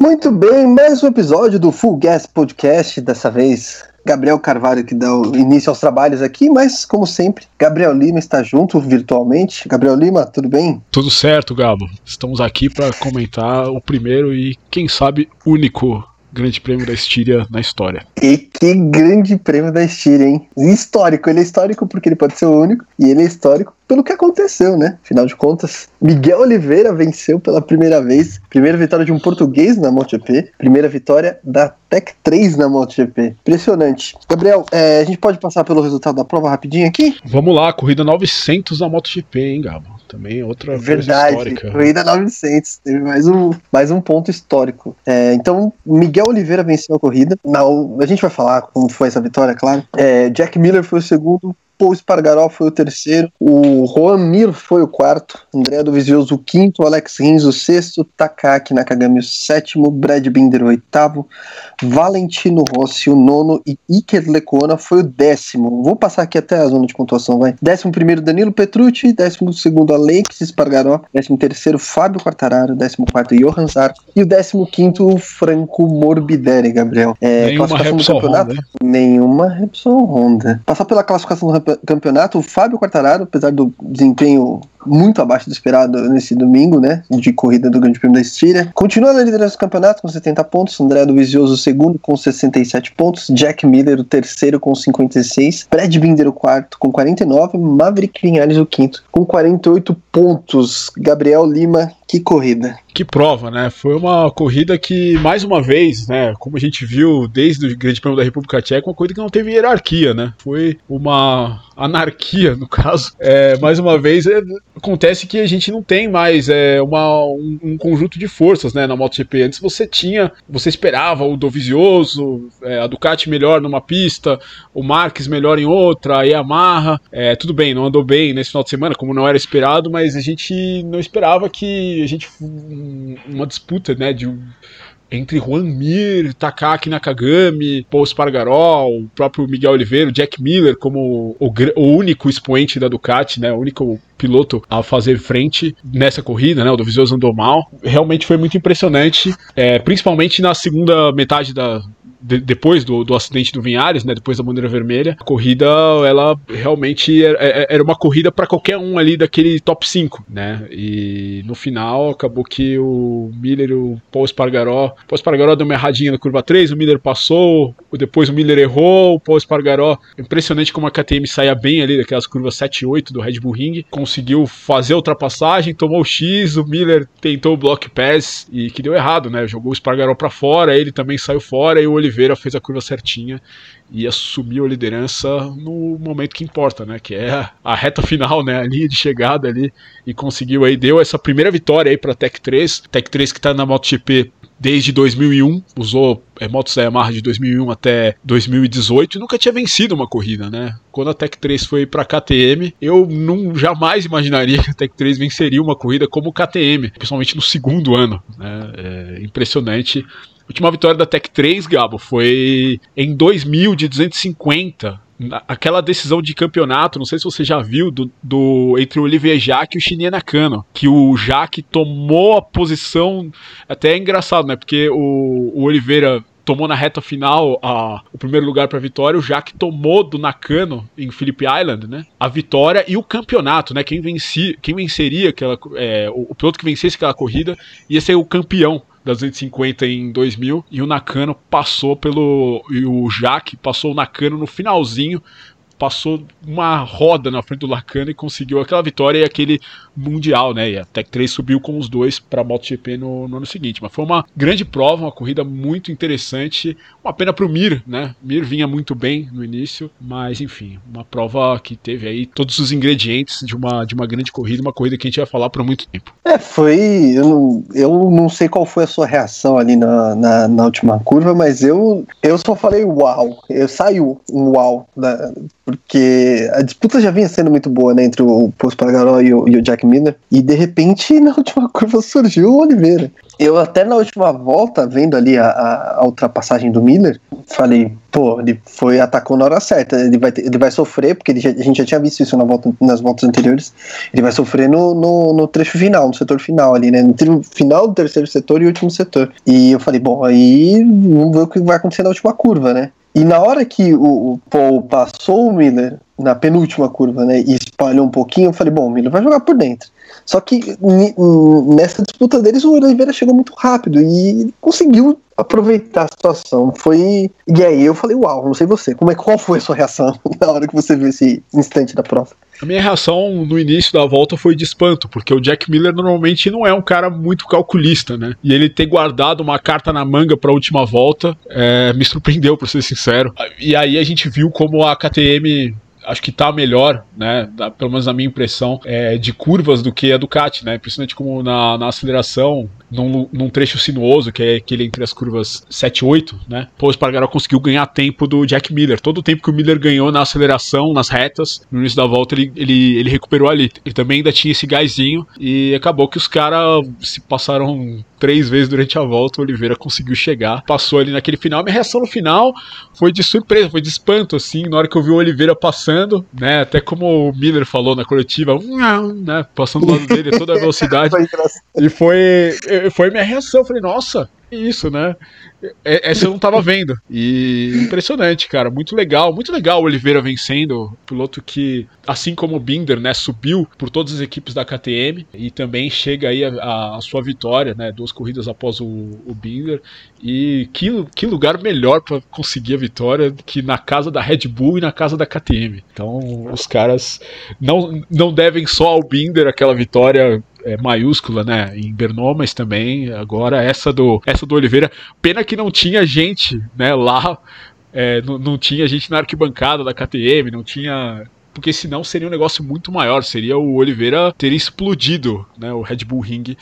Muito bem, mais um episódio do Full Gas Podcast, dessa vez Gabriel Carvalho que dá o início aos trabalhos aqui, mas como sempre, Gabriel Lima está junto virtualmente. Gabriel Lima, tudo bem? Tudo certo, Gabo. Estamos aqui para comentar o primeiro e, quem sabe, único Grande Prêmio da Estíria na história. E que Grande Prêmio da Estíria, hein? Histórico. Ele é histórico porque ele pode ser o único, e ele é histórico pelo que aconteceu, né? Afinal de contas, Miguel Oliveira venceu pela primeira vez. Primeira vitória de um português na MotoGP. Primeira vitória da Tech 3 na MotoGP. Impressionante. Gabriel, é, a gente pode passar pelo resultado da prova rapidinho aqui? Vamos lá, corrida 900 na MotoGP, hein, Gabo? Também outra Verdade, coisa histórica. Corrida 900. Teve mais um, mais um ponto histórico. É, então, Miguel Oliveira venceu a corrida. Na, a gente vai falar como foi essa vitória, claro. É, Jack Miller foi o segundo, Paul Spargaró foi o terceiro, o Juan Mir foi o quarto, André do Vizioso o quinto, Alex Rins o sexto, Takaki Nakagami o sétimo, Brad Binder o oitavo, Valentino Rossi o nono e Iker Lecona foi o décimo. Vou passar aqui até a zona de pontuação, vai. Décimo primeiro Danilo Petrucci, décimo segundo Alex Spargaró, décimo terceiro Fábio Quartararo, décimo quarto Johan Zarco e o décimo quinto Franco Morbidelli, Gabriel. É, Nenhuma classificação do campeonato? Honda. Nenhuma Repsol Honda. Passar pela classificação do campeonato, o Fábio Quartararo, apesar do desempenho muito abaixo do esperado nesse domingo, né, de corrida do Grande Prêmio da Estíria. Continua na liderança do campeonato com 70 pontos, André do Vizioso o segundo com 67 pontos, Jack Miller o terceiro com 56, Brad Binder o quarto com 49, Maverick Vinales o quinto com 48 pontos. Gabriel Lima, que corrida. Que prova, né? Foi uma corrida que, mais uma vez, né, como a gente viu desde o Grande Prêmio da República Tcheca, uma corrida que não teve hierarquia, né? Foi uma anarquia, no caso. É, mais uma vez, é, acontece que a gente não tem mais é, uma, um, um, conjunto de forças né, na MotoGP. Antes você tinha, você esperava o Dovizioso, é, a Ducati melhor numa pista, o Marques melhor em outra, a Yamaha. É, tudo bem, não andou bem nesse final de semana, como não era esperado, mas a gente não esperava que a gente uma disputa né, de entre Juan Mir, Takaki Nakagami, Paul Spargaró, o próprio Miguel Oliveira, Jack Miller como o, o, único expoente da Ducati, né, o único piloto a fazer frente nessa corrida, né, o do Vizioso andou mal. Realmente foi muito impressionante, é, principalmente na segunda metade da, de, depois do, do acidente do Vinhares, né, depois da bandeira vermelha, a corrida ela realmente era, é, é, era uma corrida para qualquer um ali daquele top 5, né? E no final acabou que o Miller, o Paul Espargaró, o Paul Espargaró deu uma erradinha na curva 3, o Miller passou, depois o Miller errou, o Paul Espargaró, impressionante como a KTM saía bem ali daquelas curvas 7 e 8 do Red Bull Ring, conseguiu fazer a ultrapassagem, tomou o X, o Miller tentou o block pass e que deu errado, né? Jogou o Espargaró para fora, ele também saiu fora e o Oliveira Oliveira fez a curva certinha e assumiu a liderança no momento que importa, né? Que é a reta final, né? A linha de chegada ali e conseguiu aí, deu essa primeira vitória aí para Tech 3. Tech 3 que está na MotoGP desde 2001, usou é, motos da Yamaha de 2001 até 2018 e nunca tinha vencido uma corrida, né? Quando a Tech 3 foi para KTM, eu não jamais imaginaria que a Tech 3 venceria uma corrida como KTM, principalmente no segundo ano, né? É impressionante última vitória da Tech 3, Gabo, foi em 2000 de 250 aquela decisão de campeonato, não sei se você já viu, do, do entre o Olivier Jacques e o Shinya Nakano, que o Jacques tomou a posição, até é engraçado, né, porque o, o Oliveira tomou na reta final a, o primeiro lugar para a vitória, o Jacques tomou do Nakano em Phillip Island, né? A vitória e o campeonato, né? Quem, venci, quem venceria aquela, é, o, o piloto que vencesse aquela corrida ia ser o campeão das 250 em 2000 e o Nakano passou pelo e o Jaque passou o Nakano no finalzinho passou uma roda na frente do Lacana e conseguiu aquela vitória e aquele mundial, né? E a Tech 3 subiu com os dois para a MotoGP no, no ano seguinte. Mas foi uma grande prova, uma corrida muito interessante. Uma pena para o Mir, né? Mir vinha muito bem no início, mas enfim, uma prova que teve aí todos os ingredientes de uma, de uma grande corrida, uma corrida que a gente vai falar por muito tempo. É, foi. Eu não, eu não sei qual foi a sua reação ali na, na, na última curva, mas eu, eu só falei uau. Eu saiu um uau da, porque a disputa já vinha sendo muito boa, né, entre o Post Pagaró e o, e o Jack Miller, e de repente na última curva surgiu o Oliveira. Eu até na última volta, vendo ali a, a, ultrapassagem do Miller, falei, pô, ele foi atacou na hora certa, ele vai, ele vai sofrer, porque já, a gente já tinha visto isso na volta, nas voltas anteriores, ele vai sofrer no, no, no, trecho final, no setor final ali, né, entre o final do terceiro setor e último setor. E eu falei, bom, aí vamos ver o que vai acontecer na última curva, né. E na hora que o, o Paul passou o Miller na penúltima curva, né, e espalhou um pouquinho, eu falei, bom, o Miller vai jogar por dentro. Só que nessa disputa deles o Oliveira chegou muito rápido e conseguiu aproveitar a situação. Foi. E aí eu falei, uau, não sei você, como é, qual foi a sua reação na hora que você viu esse instante da prova? A minha reação no início da volta foi de espanto, porque o Jack Miller normalmente não é um cara muito calculista, né? E ele ter guardado uma carta na manga para a última volta é, me surpreendeu, para ser sincero. E aí a gente viu como a KTM acho que tá melhor, né? Pelo menos na minha impressão, é, de curvas do que a Ducati, né? Principalmente como na, na aceleração, num, num, trecho sinuoso, que é aquele entre as curvas 7 e 8, né? Pô, o Espargaró conseguiu ganhar tempo do Jack Miller. Todo o tempo que o Miller ganhou na aceleração, nas retas, no início da volta, ele, ele, ele recuperou ali. Ele também ainda tinha esse gásinho e acabou que os caras se passaram três vezes durante a volta. O Oliveira conseguiu chegar, passou ali naquele final. Minha reação no final foi de surpresa, foi de espanto, assim, na hora que eu vi o Oliveira passando, né? Até como o Miller falou na coletiva, né? Passando do lado dele toda a velocidade. e foi foi minha reação. Eu falei, nossa, isso, né? É, essa eu não tava vendo. E impressionante, cara. Muito legal, muito legal o Oliveira vencendo. Piloto que, assim como o Binder, né, subiu por todas as equipes da KTM e também chega aí a, a sua vitória, né? Duas corridas após o, o Binder. E que, que lugar melhor para conseguir a vitória que na casa da Red Bull e na casa da KTM. Então, os caras não, não devem só ao Binder aquela vitória é, maiúscula, né, em Bernou, mas também agora essa do essa do Oliveira. Pena que não tinha gente, né, lá, é, não, não tinha gente na arquibancada da KTM, não tinha porque senão seria um negócio muito maior, seria o Oliveira ter explodido, né, o Red Bull Ring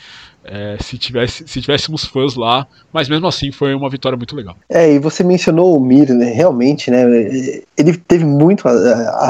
é, se, tivesse, se tivéssemos fãs lá, mas mesmo assim foi uma vitória muito legal. É, e você mencionou o Mir, né, realmente, né, ele teve muito,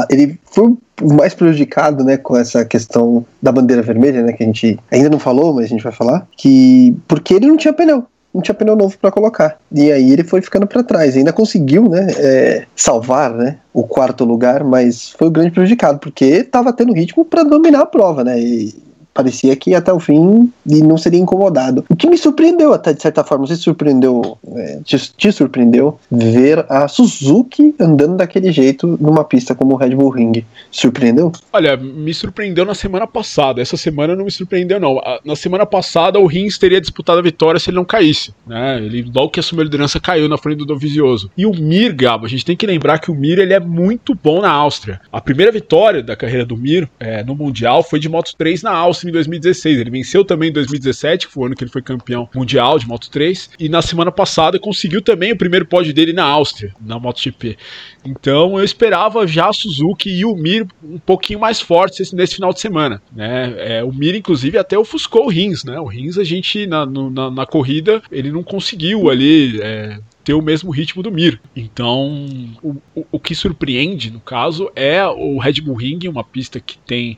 ele foi o mais prejudicado, né, com essa questão da bandeira vermelha, né, que a gente ainda não falou, mas a gente vai falar, que porque ele não tinha pneu não tinha pneu novo para colocar. E aí ele foi ficando para trás. Ainda conseguiu, né, é, salvar, né, o quarto lugar, mas foi o grande prejudicado porque estava tendo ritmo para dominar a prova, né? E parecia que até o fim e não seria incomodado. O que me surpreendeu, até de certa forma, você surpreendeu, é, te, te, surpreendeu ver a Suzuki andando daquele jeito numa pista como o Red Bull Ring. Surpreendeu? Olha, me surpreendeu na semana passada. Essa semana não me surpreendeu, não. Na semana passada, o Rins teria disputado a vitória se ele não caísse. Né? Ele, logo que assumiu a liderança, caiu na frente do Dovizioso. E o Mir, Gabo, a gente tem que lembrar que o Mir ele é muito bom na Áustria. A primeira vitória da carreira do Mir é, no Mundial foi de Moto 3 na Áustria em 2016. Ele venceu também em 2017, que foi o ano que ele foi campeão mundial de Moto 3. E na semana passada conseguiu também o primeiro pódio dele na Áustria, na MotoGP. Então eu esperava já Suzuki e o Mir um pouquinho mais fortes nesse final de semana. Né? É, o Mir, inclusive, até ofuscou o Rins. Né? O Rins, a gente, na, na, na, corrida, ele não conseguiu ali. É, ter o mesmo ritmo do Mir. Então, o, o, o que surpreende, no caso, é o Red Bull Ring, uma pista que tem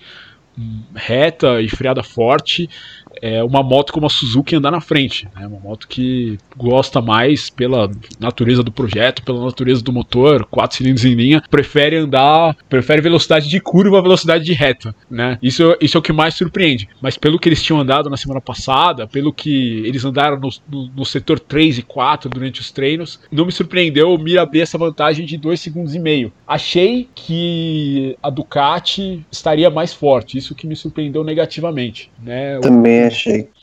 reta e freada forte é uma moto como a Suzuki andar na frente. É né? uma moto que gosta mais pela natureza do projeto, pela natureza do motor, quatro cilindros em linha, prefere andar, prefere velocidade de curva a velocidade de reta. Né? Isso, isso é o que mais surpreende. Mas pelo que eles tinham andado na semana passada, pelo que eles andaram no, no, no setor 3 e 4 durante os treinos, não me surpreendeu Mir abrir essa vantagem de 2 segundos e meio. Achei que a Ducati estaria mais forte, isso que me surpreendeu negativamente. Né? Também achei.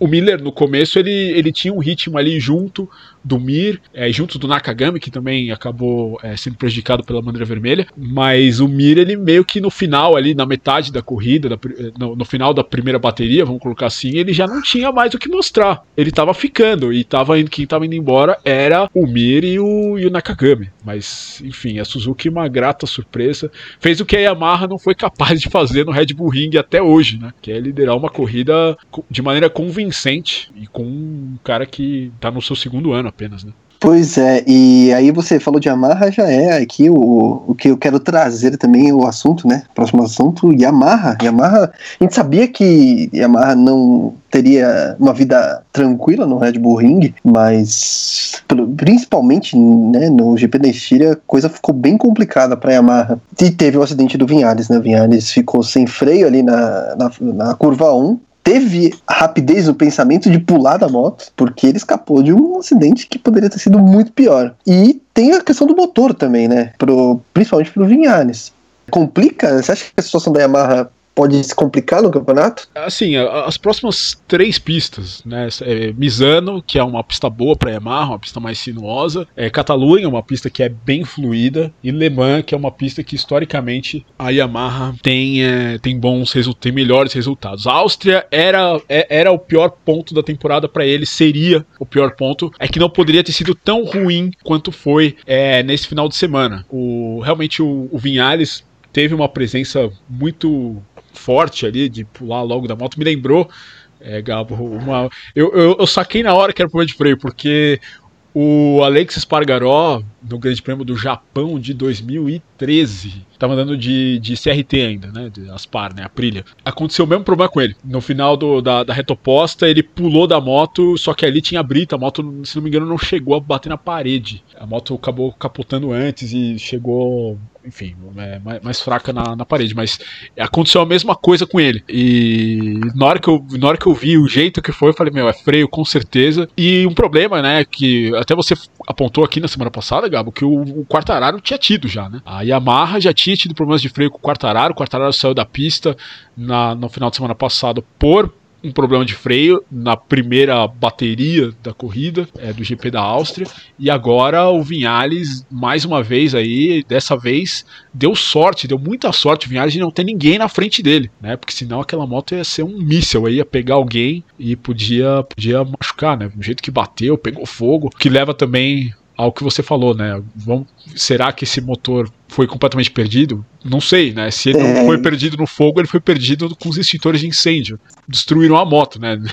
O, Miller, no começo, ele, ele tinha um ritmo ali junto do Mir, é, junto do Nakagami, que também acabou é, sendo prejudicado pela bandeira vermelha. Mas o Mir, ele meio que no final, ali, na metade da corrida, da, no, no, final da primeira bateria, vamos colocar assim, ele já não tinha mais o que mostrar. Ele tava ficando, e tava quem tava indo embora era o Mir e o, e o Nakagami. Mas, enfim, a Suzuki, uma grata surpresa, fez o que a Yamaha não foi capaz de fazer no Red Bull Ring até hoje, né? Que é liderar uma corrida de maneira convincente e com um cara que tá no seu segundo ano apenas, né? Pois é, e aí você falou de Yamaha, já é aqui o, o que eu quero trazer também, o assunto, né? Próximo assunto, Yamaha. Yamaha, a gente sabia que Yamaha não teria uma vida tranquila no Red Bull Ring, mas principalmente né, no GP da Estíria, a coisa ficou bem complicada para Yamaha. E teve o acidente do Vinhares, né? Vinhares ficou sem freio ali na, na, na curva 1, teve rapidez no pensamento de pular da moto, porque ele escapou de um acidente que poderia ter sido muito pior. E tem a questão do motor também, né? Pro, principalmente pro Vinhares. Complica? Você acha que a situação da Yamaha pode se complicar no campeonato? Assim, as próximas três pistas, né? É Misano, que é uma pista boa para Yamaha, uma pista mais sinuosa. É Catalunha, uma pista que é bem fluida. E Le Mans, que é uma pista que historicamente a Yamaha tem, é, tem bons resultados, tem melhores resultados. A Áustria era, é, era o pior ponto da temporada para ele, seria o pior ponto. É que não poderia ter sido tão ruim quanto foi é, nesse final de semana. O, realmente o, o Vinhales teve uma presença muito forte ali, de pular logo da moto, me lembrou, é, Gabo, uma. Eu, eu, eu saquei na hora que era problema de freio, porque o Alex Espargaró, no Grande Prêmio do Japão de 2013, estava andando de, de CRT ainda, né? De Aspar, né? Aprilia. Aconteceu o mesmo problema com ele. No final do, da, da reta oposta, ele pulou da moto, só que ali tinha brita. A moto, se não me engano, não chegou a bater na parede. A moto acabou capotando antes e chegou enfim, é, mais, mais, fraca na, na, parede, mas aconteceu a mesma coisa com ele. E na hora, que eu, na hora que eu vi o jeito que foi, eu falei, meu, é freio com certeza. E um problema, né, que até você apontou aqui na semana passada, Gabo, que o, o Quartararo tinha tido já, né? A Yamaha já tinha tido problemas de freio com o Quartararo, o Quartararo saiu da pista na, no final de semana passado por um problema de freio na primeira bateria da corrida é, do GP da Áustria. E agora o Vinhales mais uma vez aí dessa vez deu sorte deu muita sorte o Vinhales de não ter ninguém na frente dele né? Porque senão aquela moto ia ser um míssel aí ia pegar alguém e podia podia machucar né? Do jeito que bateu pegou fogo que leva também ao que você falou né? Vamos, será que esse motor foi completamente perdido? Não sei, né? Se ele é. não foi perdido no fogo, ele foi perdido com os extintores de incêndio. Destruíram a moto, né?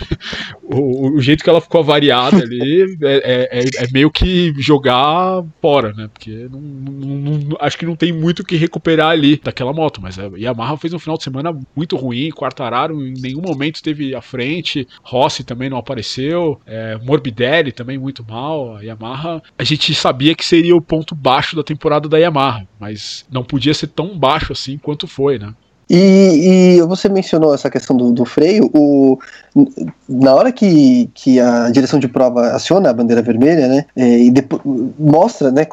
O, o jeito que ela ficou avariada ali é, é, é, é meio que jogar fora, né? Porque não, não, não, acho que não tem muito o que recuperar ali daquela moto. Mas a Yamaha fez um final de semana muito ruim. Quartararo em nenhum momento esteve à frente. Rossi também não apareceu. É, Morbidelli também muito mal. A Yamaha, a gente sabia que seria o ponto baixo da temporada da Yamaha mas não podia ser tão baixo assim quanto foi, né? E, e, você mencionou essa questão do, do, freio. O, na hora que, que a direção de prova aciona a bandeira vermelha, né? É, e depois, mostra, né?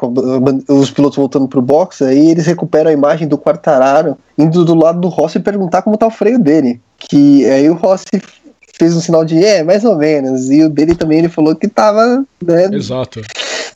Os pilotos voltando pro box, aí eles recuperam a imagem do Quartararo indo do lado do Rossi e perguntar como tá o freio dele. Que aí o Rossi fez um sinal de é, mais ou menos. E o dele também ele falou que tava. Né, Exato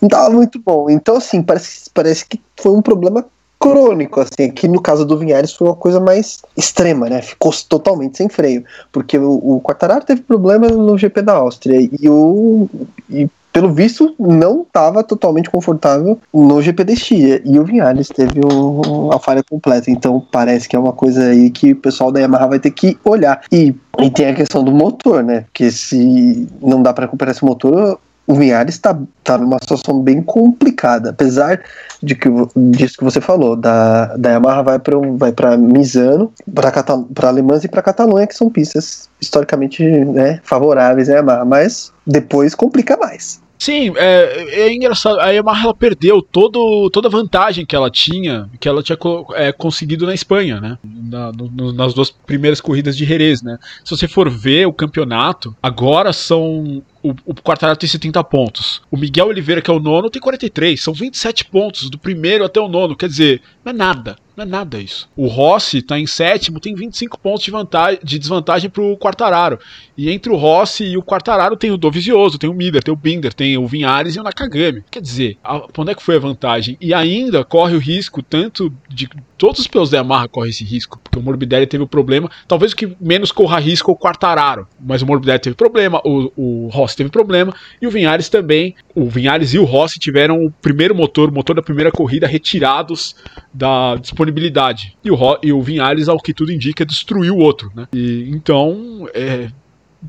não tava muito bom. Então, assim, parece, parece que foi um problema crônico, assim, que no caso do Vinhares foi uma coisa mais extrema, né? Ficou totalmente sem freio, porque o, o Quartararo teve problema no GP da Áustria e o e pelo visto não estava totalmente confortável no GP da Estia e o Vinhares teve um, uma falha completa, então parece que é uma coisa aí que o pessoal da Yamaha vai ter que olhar. E, e tem a questão do motor, né? Porque se não dá para recuperar esse motor, o Vinhares está tá numa situação bem complicada, apesar de que disso que você falou, da, da Yamaha vai para vai para Misano, para Alemãs e para Catalunha, que são pistas historicamente né, favoráveis à Yamaha, mas depois complica mais. Sim, é, é engraçado. A Yamaha perdeu todo, toda a vantagem que ela tinha, que ela tinha é, conseguido na Espanha, né? Na, no, nas duas primeiras corridas de Jerez, né? Se você for ver o campeonato, agora são o, o Quartararo tem 70 pontos. O Miguel Oliveira, que é o nono, tem 43. São 27 pontos do primeiro até o nono. Quer dizer, não é nada. Não é nada isso. O Rossi está em sétimo, tem 25 pontos de, vantagem, de desvantagem para o Quartararo. E entre o Rossi e o Quartararo tem o Dovizioso, tem o Miller, tem o Binder, tem o Vinhares e o Nakagami. Quer dizer, a, onde é que foi a vantagem? E ainda corre o risco tanto de todos os pilotos da Yamaha correm esse risco, porque o Morbidelli teve o problema, talvez o que menos corra risco é o Quartararo, mas o Morbidelli teve problema, o, o Rossi teve problema, e o Vinhares também, o Vinhares e o Rossi tiveram o primeiro motor, o motor da primeira corrida retirados da disponibilidade, e o, e o Vinhares, ao que tudo indica, destruiu o outro, né, e, então, é,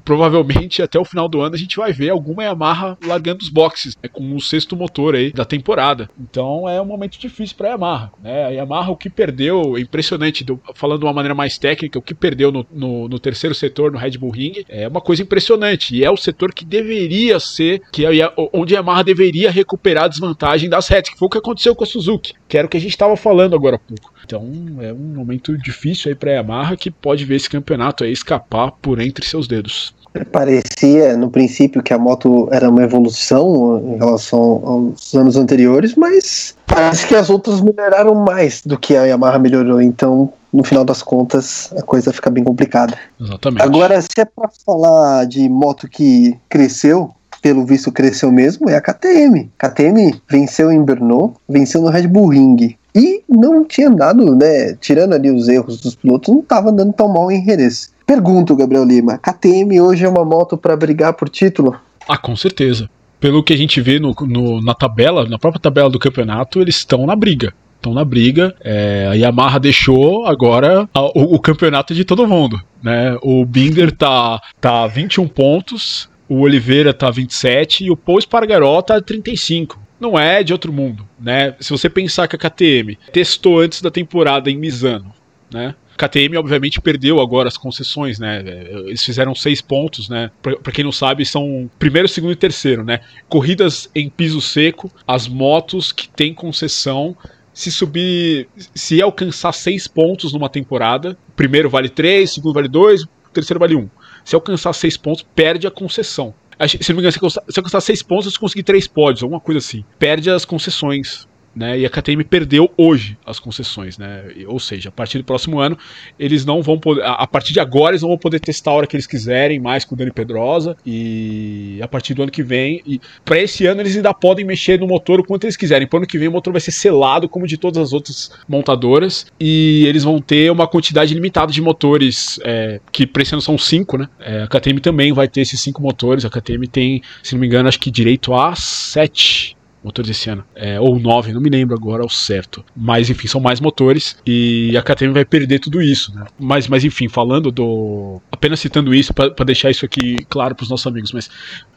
provavelmente até o final do ano a gente vai ver alguma Yamaha largando os boxes, né, com o sexto motor aí da temporada. Então é um momento difícil para a Yamaha. Né? A Yamaha, o que perdeu, é impressionante, falando de uma maneira mais técnica, o que perdeu no, no, no, terceiro setor, no Red Bull Ring, é uma coisa impressionante. E é o setor que deveria ser, que é onde a Yamaha deveria recuperar a desvantagem das retas, que foi o que aconteceu com a Suzuki, que era o que a gente estava falando agora há pouco. Então é um momento difícil aí para a Yamaha que pode ver esse campeonato aí escapar por entre seus dedos. Parecia no princípio que a moto era uma evolução em relação aos anos anteriores, mas parece que as outras melhoraram mais do que a Yamaha melhorou. Então, no final das contas, a coisa fica bem complicada. Exatamente. Agora, se é para falar de moto que cresceu, pelo visto cresceu mesmo, é a KTM. KTM venceu em Brno, venceu no Red Bull Ring. E não tinha dado, né? Tirando ali os erros dos pilotos, não estava andando tão mal em Jerez. Pergunto, Gabriel Lima, KTM hoje é uma moto para brigar por título? Ah, com certeza. Pelo que a gente vê no, no, na tabela, na própria tabela do campeonato, eles estão na briga estão na briga. É, a Yamaha deixou agora a, o, o, campeonato de todo mundo. Né? O Binder tá, tá 21 pontos, o Oliveira tá 27 e o Paul Espargaró tá 35 não é de outro mundo, né? Se você pensar que a KTM testou antes da temporada em Misano, né? KTM, obviamente, perdeu agora as concessões, né? Eles fizeram seis pontos, né? Para quem não sabe, são primeiro, segundo e terceiro, né? Corridas em piso seco, as motos que têm concessão se subir, se alcançar seis pontos numa temporada, primeiro vale três, segundo vale dois, terceiro vale um. Se alcançar seis pontos, perde a concessão. Se não me engano, se alcançar seis pontos, você conseguir três pódios, alguma coisa assim. Perde as concessões né? E a KTM perdeu hoje as concessões, né? Ou seja, a partir do próximo ano, eles não vão poder. A partir de agora, eles não vão poder testar a hora que eles quiserem mais com o Dani Pedrosa. E a partir do ano que vem. E para esse ano, eles ainda podem mexer no motor o quanto eles quiserem. Para ano que vem, o motor vai ser selado, como de todas as outras montadoras. E eles vão ter uma quantidade limitada de motores, é, que para esse ano são cinco, né? É, a KTM também vai ter esses cinco motores. A KTM tem, se não me engano, acho que direito a sete motores esse ano. É, ou 9, não me lembro agora ao certo. Mas enfim, são mais motores e a KTM vai perder tudo isso. Né? Mas, mas enfim, falando do. Apenas citando isso para deixar isso aqui claro para os nossos amigos, mas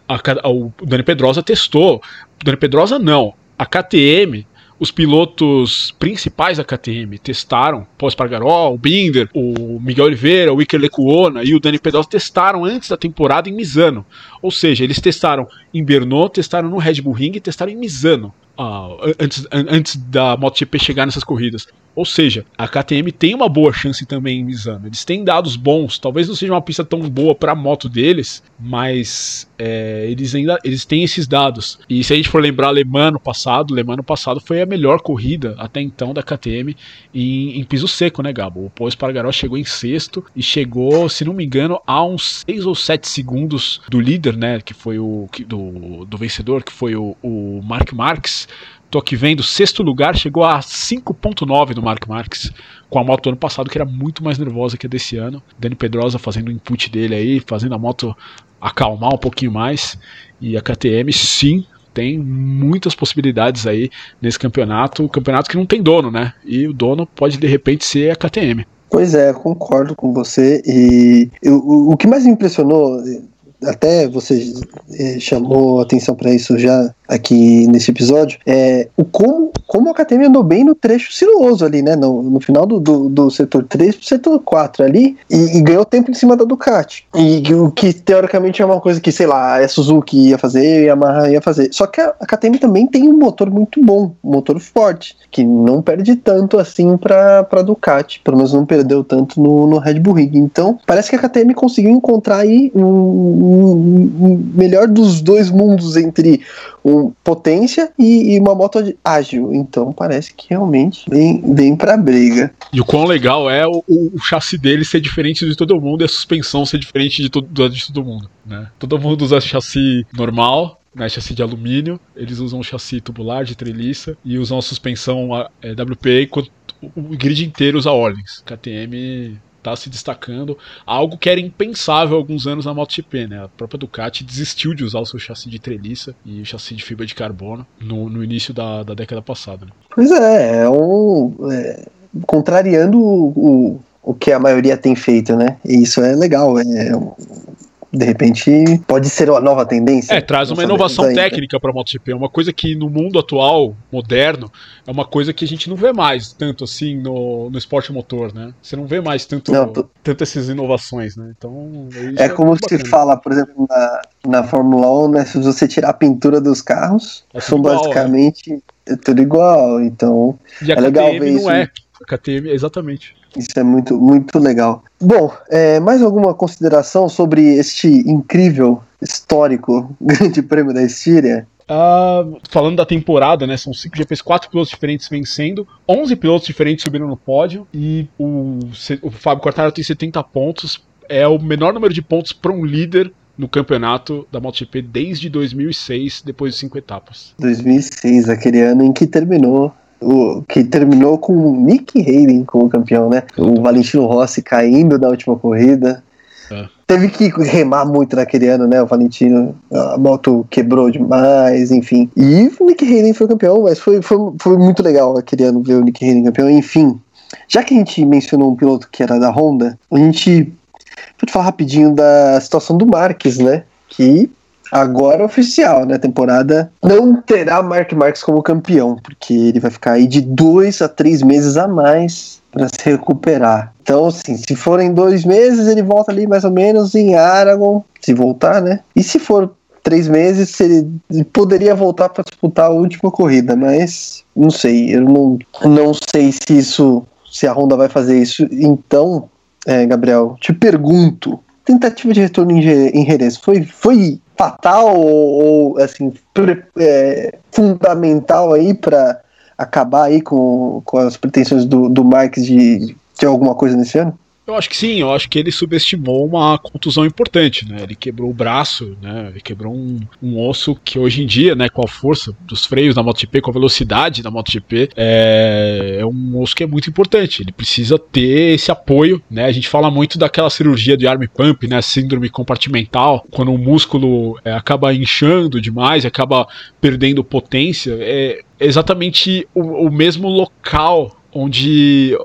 a, a, o Dani Pedrosa testou. Dani Pedrosa não. A KTM os pilotos principais da KTM testaram, Paul Espargaró, o Binder, o Miguel Oliveira, o Iker Lecuona e o Dani Pedrosa testaram antes da temporada em Misano. Ou seja, eles testaram em Brno, testaram no Red Bull Ring e testaram em Misano. Uh, antes, antes da MotoGP chegar nessas corridas. Ou seja, a KTM tem uma boa chance também em Misano. Eles têm dados bons. Talvez não seja uma pista tão boa para a moto deles, mas é, eles ainda eles têm esses dados. E se a gente for lembrar Le Mans no passado, Le Mans no passado foi a melhor corrida até então da KTM em, em piso seco, né, Gabo? O Paul Espargaró chegou em sexto e chegou, se não me engano, a uns 6 ou 7 segundos do líder, né, que foi o do, do vencedor, que foi o, o Mark Marques Tô aqui vendo, sexto lugar, chegou a 5.9 do Mark Marques, com a moto do ano passado, que era muito mais nervosa que a desse ano. Dani Pedrosa fazendo o input dele aí, fazendo a moto acalmar um pouquinho mais. E a KTM, sim, tem muitas possibilidades aí nesse campeonato. Campeonato que não tem dono, né? E o dono pode de repente ser a KTM. Pois é, concordo com você. E eu, o, o que mais me impressionou até você é, chamou atenção para isso já aqui nesse episódio, é o como, como a KTM andou bem no trecho sinuoso ali, né? No, no final do, do, do setor 3 pro setor 4 ali, e, e, ganhou tempo em cima da Ducati. E o que teoricamente é uma coisa que, sei lá, a Suzuki ia fazer, a Yamaha ia fazer. Só que a, KTM também tem um motor muito bom, um motor forte, que não perde tanto assim pra, pra Ducati, pelo menos não perdeu tanto no, no Red Bull Ring. Então, parece que a KTM conseguiu encontrar aí um, melhor dos dois mundos entre um potência e, e, uma moto ágil. Então parece que realmente vem, vem pra briga. E o quão legal é o, o, chassi dele ser diferente de todo mundo e a suspensão ser diferente de, todo, de todo mundo. Né? Todo mundo usa chassi normal, né, chassi de alumínio, eles usam chassi tubular de treliça e usam a suspensão é, WPA enquanto o grid inteiro usa Orleans. KTM está se destacando. Algo que era impensável há alguns anos na MotoGP, né? A própria Ducati desistiu de usar o seu chassi de treliça e chassi de fibra de carbono no, no início da, da década passada. Né? Pois é, é um. É, contrariando o, o, o que a maioria tem feito, né? E isso é legal. É, de repente pode ser uma nova tendência. É, traz uma inovação técnica para a MotoGP, uma coisa que no mundo atual, moderno, é uma coisa que a gente não vê mais tanto assim no, no esporte motor, né? Você não vê mais tanto, não, tô... tanto essas inovações, né? Então, é, é como se fala, por exemplo, na, na Fórmula 1, né? Se você tirar a pintura dos carros, é são igual, basicamente é. tudo igual. Então, e a é legal ver não isso. É. A KTM, exatamente. Isso é muito, muito legal. Bom, é, mais alguma consideração sobre este incrível, histórico Grande Prêmio da Estíria? Uh, falando da temporada, né? São cinco GPs, quatro pilotos diferentes vencendo, 11 pilotos diferentes subindo no pódio e o, o Fábio Quartararo tem 70 pontos. É o menor número de pontos para um líder no campeonato da MotoGP desde 2006, depois de cinco etapas. 2006, aquele ano em que terminou o, que terminou com o Nick Hayden como campeão, né? O Valentino Rossi caindo na última corrida. É. Teve que remar muito naquele ano, né? O Valentino, a moto quebrou demais, enfim. E o Nick Hayden foi campeão, mas foi, foi, foi muito legal aquele ano ver o Nick Hayden campeão. Enfim, já que a gente mencionou um piloto que era da Honda, a gente pode falar rapidinho da situação do Marques, né? Que agora oficial, né? Temporada não terá Mark Marques como campeão, porque ele vai ficar aí de dois a três meses a mais para se recuperar. Então, assim, se forem dois meses, ele volta ali mais ou menos em Aragon, se voltar, né? E se for três meses, ele poderia voltar para disputar a última corrida, mas não sei, eu não, não sei se isso, se a Honda vai fazer isso. Então, é, Gabriel, te pergunto, tentativa de retorno em, Jerez foi, foi fatal ou, ou assim é, fundamental aí para acabar aí com, com as pretensões do, do Marques de, de alguma coisa nesse ano? Eu acho que sim, eu acho que ele subestimou uma contusão importante, né? Ele quebrou o braço, né? Ele quebrou um, um osso que hoje em dia, né, com a força dos freios da MotoGP, com a velocidade da MotoGP, é, é um osso que é muito importante. Ele precisa ter esse apoio, né? A gente fala muito daquela cirurgia de arm pump, né? Síndrome compartimental, quando o músculo é, acaba inchando demais, acaba perdendo potência. É exatamente o, o mesmo local onde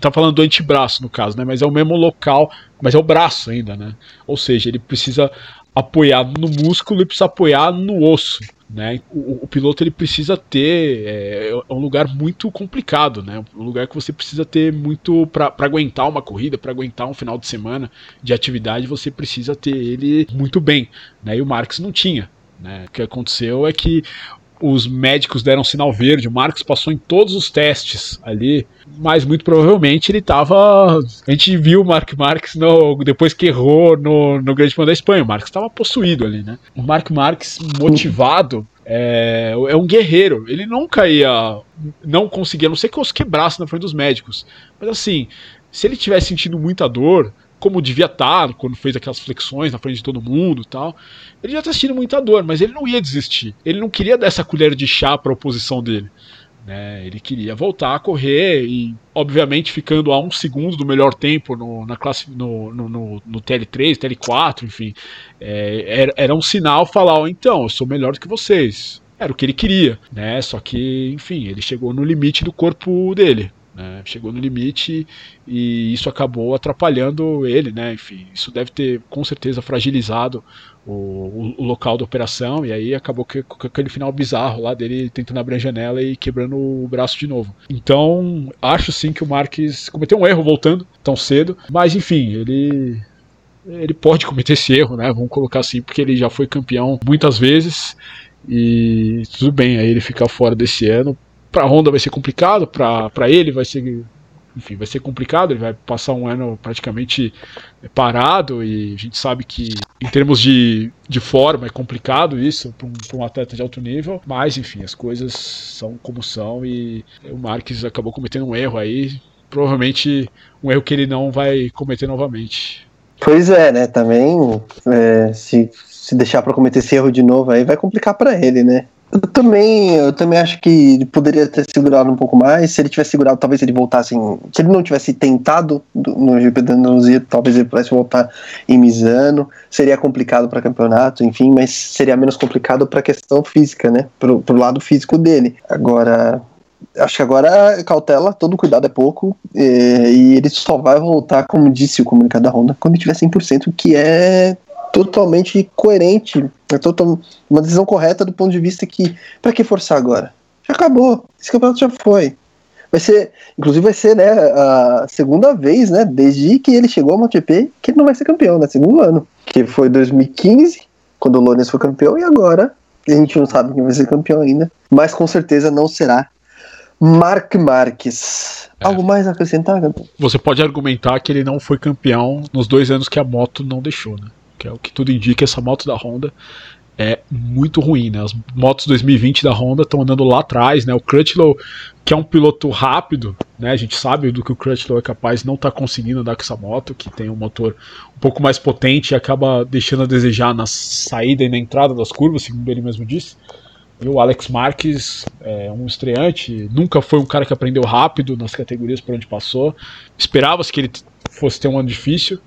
tá falando do antebraço no caso, né? Mas é o mesmo local, mas é o braço ainda, né? Ou seja, ele precisa apoiar no músculo e precisa apoiar no osso, né? O, o piloto ele precisa ter é, é, um lugar muito complicado, né? Um lugar que você precisa ter muito para aguentar uma corrida, para aguentar um final de semana de atividade, você precisa ter ele muito bem, né? E o Marx não tinha. Né? O que aconteceu é que os médicos deram sinal verde, o Marcos passou em todos os testes ali, mas muito provavelmente ele estava. A gente viu o Mark Marques no, depois que errou no, no Grande Prêmio da Espanha. O Marcos estava possuído ali, né? O Mark Marques motivado é, é, um guerreiro. Ele nunca ia. Não conseguia, a não sei que os quebrasse na frente dos médicos. Mas assim, se ele tivesse sentindo muita dor, como devia estar quando fez aquelas flexões na frente de todo mundo tal. Ele já está sentindo muita dor, mas ele não ia desistir. Ele não queria dar essa colher de chá para a oposição dele. Né? Ele queria voltar a correr e, obviamente, ficando a um segundo do melhor tempo no, na classe no, no, no, no TL3, TL4, enfim. É, era, era um sinal falar: oh, então, eu sou melhor do que vocês. Era o que ele queria, né? Só que, enfim, ele chegou no limite do corpo dele. Né? Chegou no limite e isso acabou atrapalhando ele, né? Enfim, isso deve ter com certeza fragilizado o, o, local da operação e aí acabou que, com aquele final bizarro lá dele tentando abrir a janela e quebrando o braço de novo. Então, acho sim que o Marques cometeu um erro voltando tão cedo, mas enfim, ele ele pode cometer esse erro, né? Vamos colocar assim, porque ele já foi campeão muitas vezes e tudo bem, aí ele ficar fora desse ano para a Honda vai ser complicado, para ele vai ser enfim, vai ser complicado, ele vai passar um ano praticamente parado e a gente sabe que em termos de, de forma é complicado isso para um, um, atleta de alto nível, mas enfim, as coisas são como são e o Marques acabou cometendo um erro aí, provavelmente um erro que ele não vai cometer novamente. Pois é, né, também é, se, se deixar para cometer esse erro de novo aí vai complicar para ele, né? Eu também, eu também acho que poderia ter segurado um pouco mais. Se ele tivesse segurado, talvez ele voltasse em, Se ele não tivesse tentado no GP da Andaluzia, talvez ele pudesse voltar em Misano. Seria complicado para campeonato, enfim, mas seria menos complicado para a questão física, né? Pro, pro lado físico dele. Agora, acho que agora cautela, todo cuidado é pouco, e, e ele só vai voltar, como disse o comunicado da Honda, quando ele tiver 100%, que é totalmente coerente, é total, uma decisão correta do ponto de vista que, para que forçar agora? Já acabou, esse campeonato já foi. Vai ser, inclusive vai ser, né, a segunda vez, né, desde que ele chegou ao MotoGP, que ele não vai ser campeão, né, segundo ano, que foi 2015, quando o Lourenço foi campeão, e agora a gente não sabe quem vai ser campeão ainda, mas com certeza não será Mark Marques. É. Algo mais a acrescentar, Gabriel? Você pode argumentar que ele não foi campeão nos dois anos que a moto não deixou, né? Que é o que tudo indica, essa moto da Honda é muito ruim, né? As motos 2020 da Honda estão andando lá atrás, né? O Crutchlow, que é um piloto rápido, né? A gente sabe do que o Crutchlow é capaz, não está conseguindo andar com essa moto, que tem um motor um pouco mais potente e acaba deixando a desejar na saída e na entrada das curvas, segundo ele mesmo disse. E o Alex Marques é um estreante, nunca foi um cara que aprendeu rápido nas categorias por onde passou. Esperava-se que ele fosse ter um ano difícil.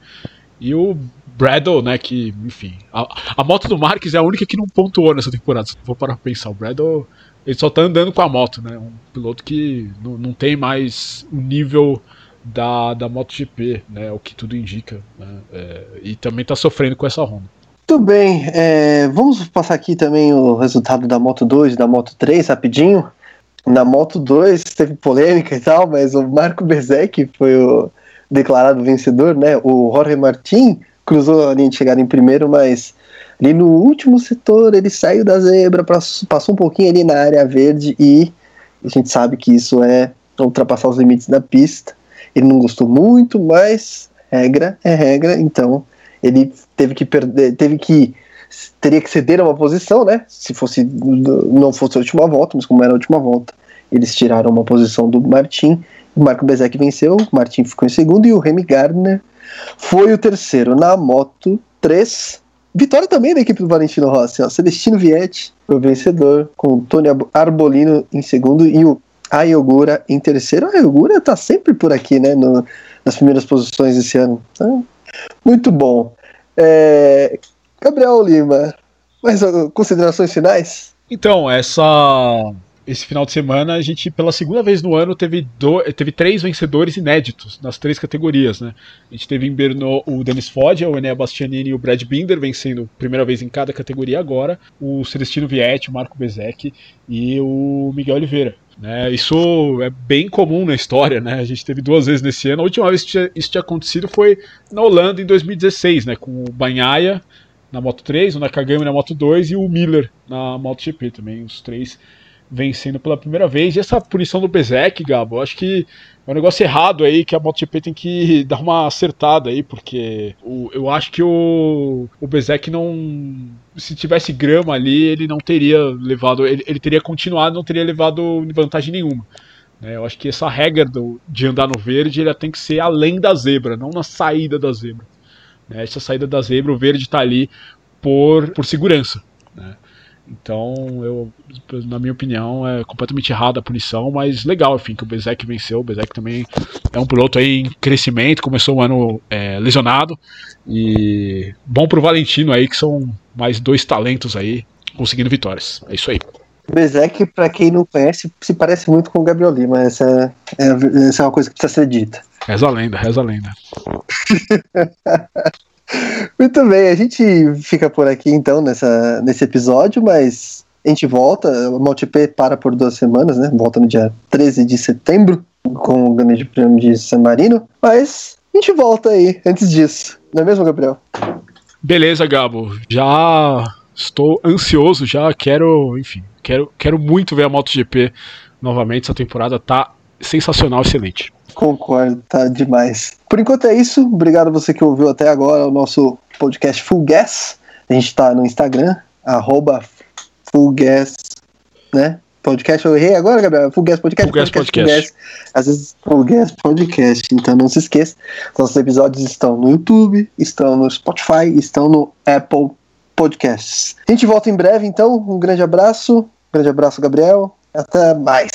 E o Bradle, né, que, enfim, a, a, moto do Marques é a única que não pontuou nessa temporada. Se vou parar pra pensar, o Bradle, ele só tá andando com a moto, né, um piloto que não, tem mais o nível da, da MotoGP, né, o que tudo indica, né, é, e também tá sofrendo com essa Honda. Muito bem, é, vamos passar aqui também o resultado da Moto 2 e da Moto 3 rapidinho. Na Moto 2 teve polêmica e tal, mas o Marco Bezek foi o declarado vencedor, né? O Jorge Martin cruzou a linha de chegada em primeiro, mas ali no último setor ele saiu da zebra, passou um pouquinho ali na área verde e a gente sabe que isso é ultrapassar os limites da pista. Ele não gostou muito, mas regra é regra, então ele teve que perder, teve que teria que ceder a uma posição, né? Se fosse não fosse a última volta, mas como era a última volta, eles tiraram uma posição do Martin. O Marco Bezek venceu, o Martin ficou em segundo e o Remy Gardner foi o terceiro na Moto 3. Vitória também da equipe do Valentino Rossi. Ó. Celestino Vietti foi o vencedor, com Tony Arbolino em segundo e o Ayogura em terceiro. A Ayogura tá sempre por aqui, né? No, nas primeiras posições esse ano. Então, muito bom. É, Gabriel Lima, mais considerações finais? Então, essa esse final de semana a gente, pela segunda vez no ano, teve, do, teve três vencedores inéditos nas três categorias. Né? A gente teve em Berno o Denis Foggia, o Enea Bastianini e o Brad Binder vencendo primeira vez em cada categoria agora, o Celestino Vietti, o Marco Bezek e o Miguel Oliveira. Né? Isso é bem comum na história, né? A gente teve duas vezes nesse ano. A última vez que isso tinha, isso tinha acontecido foi na Holanda em 2016, né? Com o Banhaia na Moto 3, o Nakagami na Moto 2 e o Miller na MotoGP também, os três vencendo pela primeira vez. E essa punição do Bezek, Gabo, acho que é um negócio errado aí que a MotoGP tem que dar uma acertada aí, porque o, eu acho que o, o Bezek não. Se tivesse grama ali, ele não teria levado. Ele, ele teria continuado, não teria levado vantagem nenhuma. Né? Eu acho que essa regra do, de andar no verde ela tem que ser além da zebra, não na saída da zebra. Né? Essa saída da zebra, o verde está ali por, por segurança. Né? Então, eu, na minha opinião, é completamente errada a punição, mas legal, enfim, que o Bezek venceu. O Bezek também é um piloto aí em crescimento, começou o ano é, lesionado. E bom pro Valentino aí, que são mais dois talentos aí conseguindo vitórias. É isso aí. Bezek, para quem não conhece, se parece muito com o Gabriel Lima. Essa é, essa é uma coisa que precisa ser dita. Reza a lenda, reza a lenda. Muito bem, a gente fica por aqui então nessa, nesse episódio, mas a gente volta. O MotoGP para por duas semanas, né? Volta no dia 13 de setembro com o Grande Prêmio de San Marino, mas a gente volta aí antes disso, não é mesmo, Gabriel? Beleza, Gabo. Já estou ansioso, já quero, enfim, quero, quero muito ver a MotoGP novamente. Essa temporada tá sensacional, excelente. Concordo, tá demais. Por enquanto é isso. Obrigado a você que ouviu até agora o nosso podcast Full Gas. A gente tá no Instagram, arroba Full Gas, né? Podcast, eu errei agora, Gabriel? Full Gas Podcast? Full Gas Podcast. Full gas, às vezes Full Gas Podcast, então não se esqueça. Nossos episódios estão no YouTube, estão no Spotify, estão no Apple Podcasts. A gente volta em breve, então. Um grande abraço. Um grande abraço, Gabriel. Até mais.